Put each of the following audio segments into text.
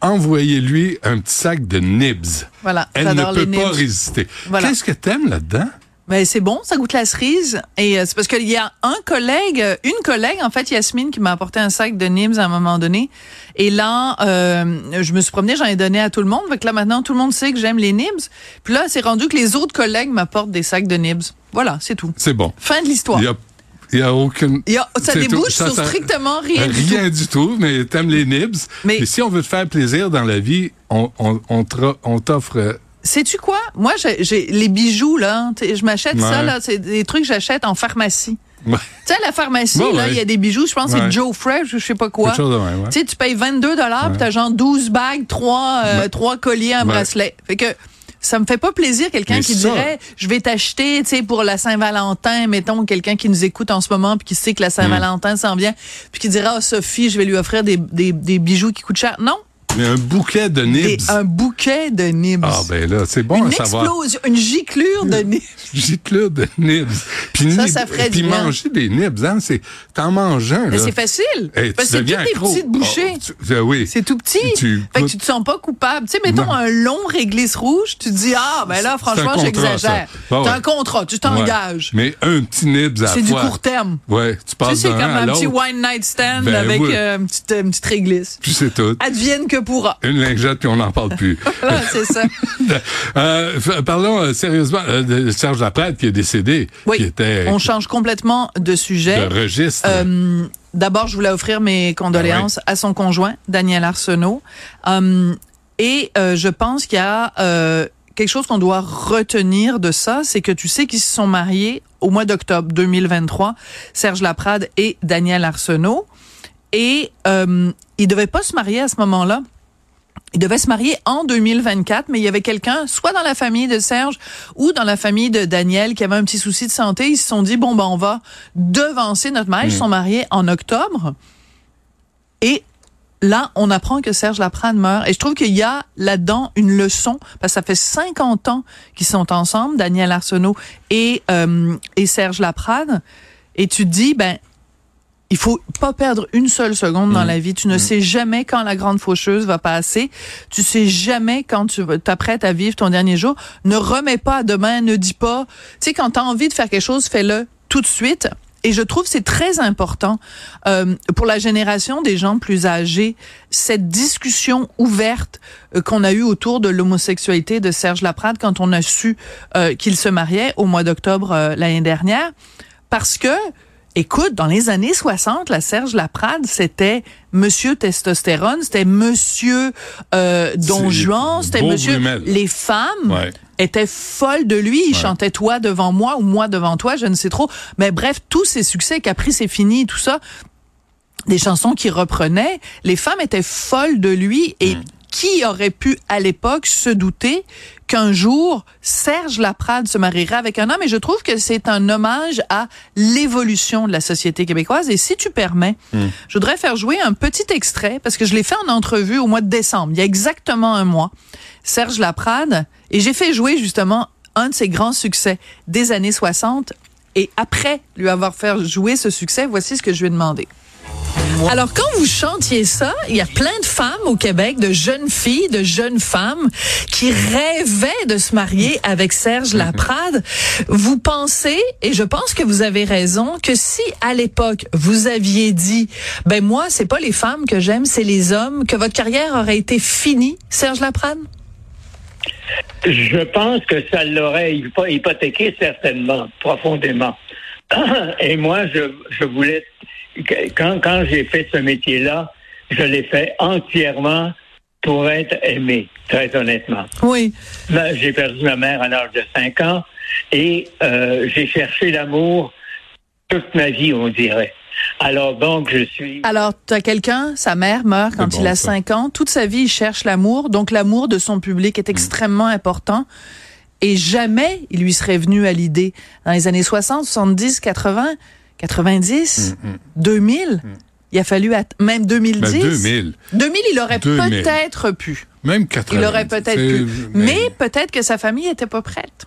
envoyez-lui un petit sac de nibs. Voilà, Elle ne peut pas résister. Voilà. Qu'est-ce que t'aimes là-dedans? Mais c'est bon, ça goûte la cerise. Et euh, c'est parce qu'il y a un collègue, euh, une collègue, en fait, Yasmine, qui m'a apporté un sac de Nibs à un moment donné. Et là, euh, je me suis promenée, j'en ai donné à tout le monde. Que là, maintenant, tout le monde sait que j'aime les Nibs. Puis là, c'est rendu que les autres collègues m'apportent des sacs de Nibs. Voilà, c'est tout. C'est bon. Fin de l'histoire. Il y a, aucune... Il y a- ça débouche tout. Ça, sur ça- strictement rien du Rien du tout, mais t'aimes les nibs. Mais- si on veut te faire plaisir dans la vie, on, on, on t'offre... euh, Sais-tu quoi? Moi, j'ai les bijoux, là, je m'achète ça, là, c'est des trucs que j'achète en pharmacie. ouais, Tu sais, à la pharmacie, là, ouais. il y a des bijoux, je pense que c'est Joe Fresh ou je sais pas quoi. Tu sais, tu payes 22 dollars, puis t'as genre 12 bagues, 3, Ouais. trois colliers, un bracelet. Fait que ça me fait pas plaisir quelqu'un qui ça- dirait je vais t'acheter, tu sais, pour la Saint-Valentin, mettons quelqu'un qui nous écoute en ce moment puis qui sait que la Saint-Valentin s'en vient, puis qui dira oh, Sophie, je vais lui offrir des, des, des bijoux qui coûtent cher. Non, Mais un bouquet de nibs. un bouquet de nibs. Ah ben là, c'est bon une à savoir. explosion, une giclure de nibs. Giclure de nibs. Puis, Ça, nib- ça ferait puis du bien. manger des nibs, hein, c'est... T'en manges un, Mais c'est facile. Hey, Parce tu que c'est des petites bouchées. Oh, tu- euh, oui. C'est tout petit. Tu fait que tu te sens pas coupable. Tu sais, mettons Non. un long réglisse rouge, tu te dis, ah, ben là, franchement, j'exagère. T'as ouais. un contrat, tu Ouais. t'engages. Mais un petit nibs à C'est du court terme. Ouais, tu Tu sais, passes c'est comme un petit one night stand Ben avec euh, une, petite, une petite réglisse. puis c'est tout. Advienne que pourra. Une lingette, puis on n'en parle plus. Voilà, c'est ça. Euh, parlons euh, sérieusement euh, de Serge Laprade qui est décédé, Oui. qui était On change complètement de sujet. de registre. D'abord, je voulais offrir mes condoléances à son conjoint, Daniel Arsenault. Et je pense qu'il y a quelque chose qu'on doit retenir de ça, c'est que tu sais qu'ils se sont mariés au mois d'octobre 2023, Serge Laprade et Daniel Arsenault. Et euh, ils devaient pas se marier à ce moment-là. Ils devaient se marier en 2024, mais il y avait quelqu'un, soit dans la famille de Serge ou dans la famille de Daniel, qui avait un petit souci de santé. Ils se sont dit, bon, ben, on va devancer notre mariage. Ils sont mariés en octobre. Et là, on apprend que Serge Laprade meurt. Et je trouve qu'il y a là-dedans une leçon, parce que ça fait 50 ans qu'ils sont ensemble, Daniel Arsenault et, euh, et Serge Laprade. Et tu te dis, ben, il faut pas perdre une seule seconde dans la vie. Tu ne sais jamais quand la grande faucheuse va passer. Tu sais jamais quand tu t'apprêtes à vivre ton dernier jour. Ne remets pas à demain, ne dis pas. Tu sais, quand tu as envie de faire quelque chose, fais-le tout de suite. Et je trouve c'est très important euh, pour la génération des gens plus âgés, cette discussion ouverte euh, qu'on a eue autour de l'homosexualité de Serge Laprade quand on a su euh, qu'il se mariait au mois d'octobre euh, l'année dernière. Parce que Écoute, dans les années 60, la Serge Laprade, c'était Monsieur Testostérone, c'était Monsieur euh, Don Juan, c'était Monsieur. Brumel. Les femmes Ouais. étaient folles de lui. Il chantait toi devant moi ou moi devant toi, je ne sais trop. Mais bref, tous ses succès, Capri c'est fini, tout ça, des chansons qu'il reprenait, les femmes étaient folles de lui et qui aurait pu à l'époque se douter qu'un jour Serge Laprade se marierait avec un homme? Et je trouve que c'est un hommage à l'évolution de la société québécoise et si tu permets, je voudrais faire jouer un petit extrait parce que je l'ai fait en entrevue au mois de décembre, il y a exactement un mois. Serge Laprade et j'ai fait jouer justement un de ses grands succès des années 60 et après lui avoir fait jouer ce succès, voici ce que je lui ai demandé. Alors, quand vous chantiez ça, il y a plein de femmes au Québec, de jeunes filles, de jeunes femmes, qui rêvaient de se marier avec Serge Laprade. Vous pensez, et je pense que vous avez raison, que si à l'époque vous aviez dit, ben moi, c'est pas les femmes que j'aime, c'est les hommes, que votre carrière aurait été finie, Serge Laprade? Je pense que ça l'aurait hypo- hypothéqué certainement, profondément. Et moi, je, je voulais, quand, quand j'ai fait ce métier-là, je l'ai fait entièrement pour être aimé, très honnêtement. Oui. Là, J'ai perdu ma mère à l'âge de 5 ans et euh, j'ai cherché l'amour toute ma vie, on dirait. Alors donc, je suis... Alors, tu as quelqu'un, sa mère meurt quand il a ça. 5 ans. Toute sa vie, il cherche l'amour. Donc, l'amour de son public Mm. est extrêmement important. Et jamais il lui serait venu à l'idée, dans les années 60, 70, 80, 90, Mm, 2000, il a fallu, même 2010. Ben, 2000. 2000, il aurait 2000. peut-être pu. Même 80. Il aurait peut-être pu. Mais peut-être que sa famille était pas prête.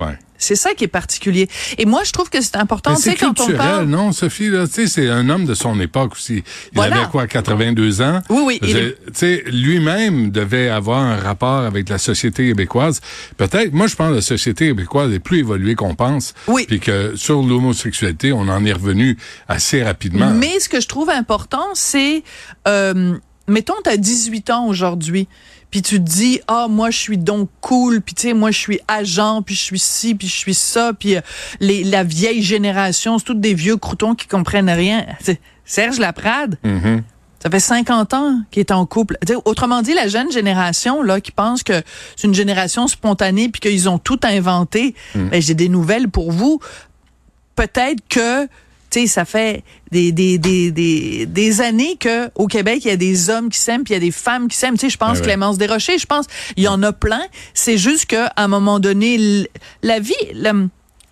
Ouais. C'est ça qui est particulier. Et moi, je trouve que c'est important, Mais tu sais, c'est quand on culturel, parle... non, Sophie, là, tu sais, c'est un homme de son époque aussi. Il Voilà. avait quoi, 82 ans? Oui, oui, il sais, lui-même devait avoir un rapport avec la société québécoise. Peut-être, moi, je pense que la société québécoise est plus évoluée qu'on pense. Oui. Puis que sur l'homosexualité, on en est revenu assez rapidement. Mais ce que je trouve important, c'est, euh, mettons, tu as 18 ans aujourd'hui, puis tu te dis, ah, moi, je suis donc cool, puis tu sais, moi, je suis agent, puis je suis ci, puis je suis ça, puis euh, les, la vieille génération, c'est toutes des vieux croutons qui comprennent rien. Serge Laprade, Mhm. ça fait 50 ans qu'il est en couple. Autrement dit, la jeune génération là qui pense que c'est une génération spontanée puis qu'ils ont tout inventé, ben, j'ai des nouvelles pour vous. Peut-être que tu sais, ça fait des, des, des, des, des années que au Québec, il y a des hommes qui s'aiment, puis il y a des femmes qui s'aiment. Tu sais, je pense Ah ouais. Clémence Desrochers, je pense, il y en a plein. C'est juste qu'à un moment donné, la vie, la,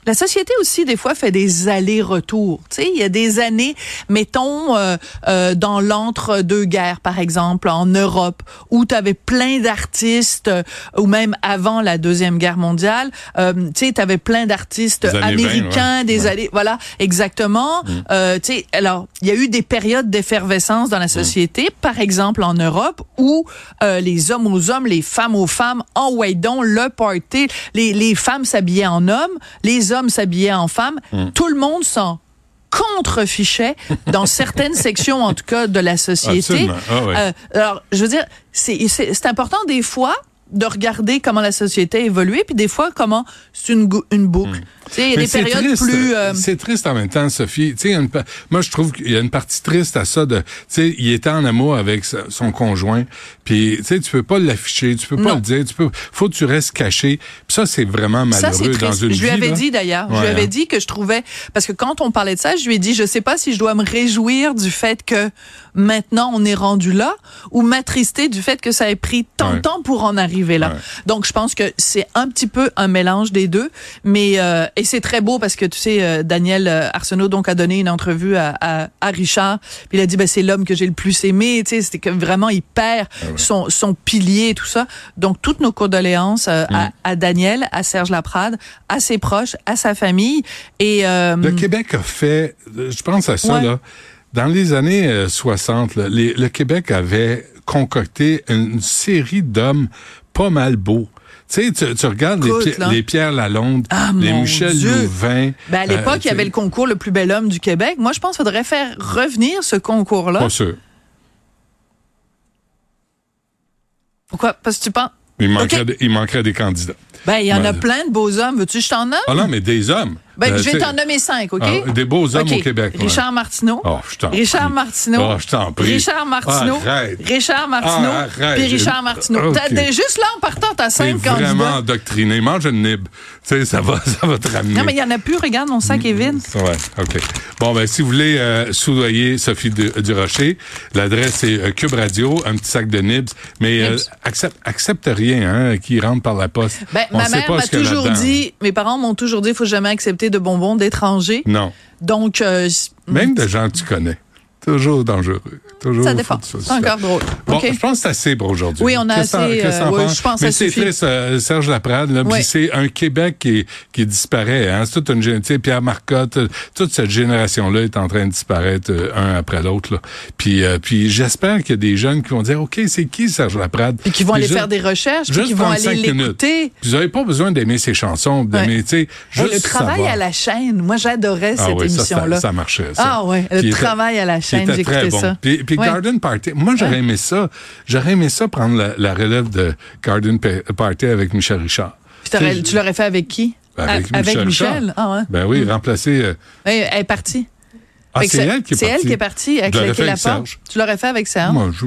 la société aussi, des fois, fait des allers-retours. Tu sais, il y a des années, mettons, euh, euh, dans l'entre-deux-guerres, par exemple, en Europe, où tu avais plein d'artistes, euh, ou même avant la Deuxième Guerre mondiale, euh, tu sais, tu avais plein d'artistes Des années 20, américains, ouais. des Ouais. années... Voilà, exactement. Euh, tu sais, alors, il y a eu des périodes d'effervescence dans la société, par exemple en Europe, où euh, les hommes aux hommes, les femmes aux femmes, en donc le party, les, les femmes s'habillaient en hommes, les hommes s'habillaient en femmes, tout le monde s'en contrefichait dans certaines sections, en tout cas, de la société. Ah ouais. Euh, alors, je veux dire, c'est important des fois de regarder comment la société a évolué, puis des fois comment c'est une, boucle. Sais, il y a des c'est périodes triste, plus... euh, C'est triste en même temps, Sophie. Une moi je trouve qu'il y a une partie triste à ça de, tu sais, il était en amour avec son conjoint, puis tu sais, tu peux pas l'afficher, tu peux pas le dire, tu peux, faut que tu restes caché. Puis ça, c'est vraiment Ça, malheureux dans une Je lui avais dit d'ailleurs, je lui avais hein. dit que je trouvais, parce que quand on parlait de ça, je lui ai dit, je sais pas si je dois me réjouir du fait que maintenant on est rendu là, ou m'attrister du fait que ça ait pris tant de Ouais. temps pour en arriver là. Ouais. Donc je pense que c'est un petit peu un mélange des deux, mais euh, et c'est très beau parce que tu sais, euh, Daniel euh, Arsenault donc a donné une entrevue à, à, à Richard, puis il a dit, ben c'est l'homme que j'ai le plus aimé, tu sais, c'était que vraiment il perd Ah son son pilier, tout ça. Donc toutes nos condoléances euh, Mm. à, à Daniel, à Serge Laprade, à ses proches, à sa famille. Et euh, Le Québec a fait, je pense à ça, Ouais. là. Dans les années euh, 60, là, les- le Québec avait concocté une série d'hommes pas mal beaux. Tu sais, tu, tu regardes les, Pi- Pierre Lalonde, Ah, les Michel Dieu. Louvain. ben, à l'époque, euh, il y avait le concours le plus bel homme du Québec. Moi, je pense qu'il faudrait faire revenir ce concours-là. Pas sûr. Pourquoi? Parce que tu penses. Manquerait, il manquerait des candidats. Ben, il y en a Ben, plein de beaux hommes. Veux-tu que je t'en nomme? Ah non, mais des hommes. Ben, Euh, je vais t'en nommer cinq, OK? ah, des beaux hommes OK. au Québec. ouais. Richard Martineau. Oh, je t'en Richard. Martineau. Oh, je t'en prie. Richard Martineau. Arrête. Richard Martineau. Arrête. Puis Richard Martineau. T'as- juste là, en partant, t'as cinq vraiment candidats. endoctriné. Mange une nib. Tu sais, ça va, ça va te ramener. Non, mais il y en a plus. Regarde, mon sac est vide. Ouais, OK. Bon, ben, si vous voulez euh, soudoyer Sophie du, Rocher, l'adresse est euh, Cube Radio, un petit sac de nibs, mais euh, accepte, accepte rien hein, qui rentre par la poste. Ben, On ma mère m'a toujours dit, mes parents m'ont toujours dit, il faut jamais accepter de bonbons d'étrangers. Non. Donc, euh, Même de gens que tu connais. Toujours dangereux. Toujours ça dépend. encore drôle. Bon, OK. je pense que c'est assez pour aujourd'hui. Oui, on a assez, euh, penses? je pense que Mais c'est triste, euh, Serge Laprade, là, c'est un Québec qui, qui disparaît. Hein? C'est toute une gén- tu sais, Pierre Marcotte, euh, toute cette génération-là est en train de disparaître euh, un après l'autre. Puis, puis j'espère qu'il y a des jeunes qui vont dire, OK, c'est qui Serge Laprade? Puis qui vont aller faire des recherches, puis juste qui vont aller l'écouter. Vous n'avez pas besoin d'aimer ses chansons, d'aimer, Ouais. tu sais, Hey, juste le travail savoir. à la chaîne, moi j'adorais Ah cette oui, ça, ça, émission-là. ça marchait. Ça. Ah ouais, le travail à la qui chaîne, très j'écoutais bon. ça. Puis, puis Ouais. Garden Party, moi j'aurais aimé ça. J'aurais aimé ça prendre la, la relève de Garden Pa- Party avec Michel Richard. Puis Tu l'aurais fait avec qui? Avec A- Michel Michel? Ah ouais. Ben oui, remplacer. euh, Elle est partie. Ah, c'est elle qui est C'est partie. elle qui est partie. Claqué fait la avec porte? Tu l'aurais fait avec Serge? Moi, je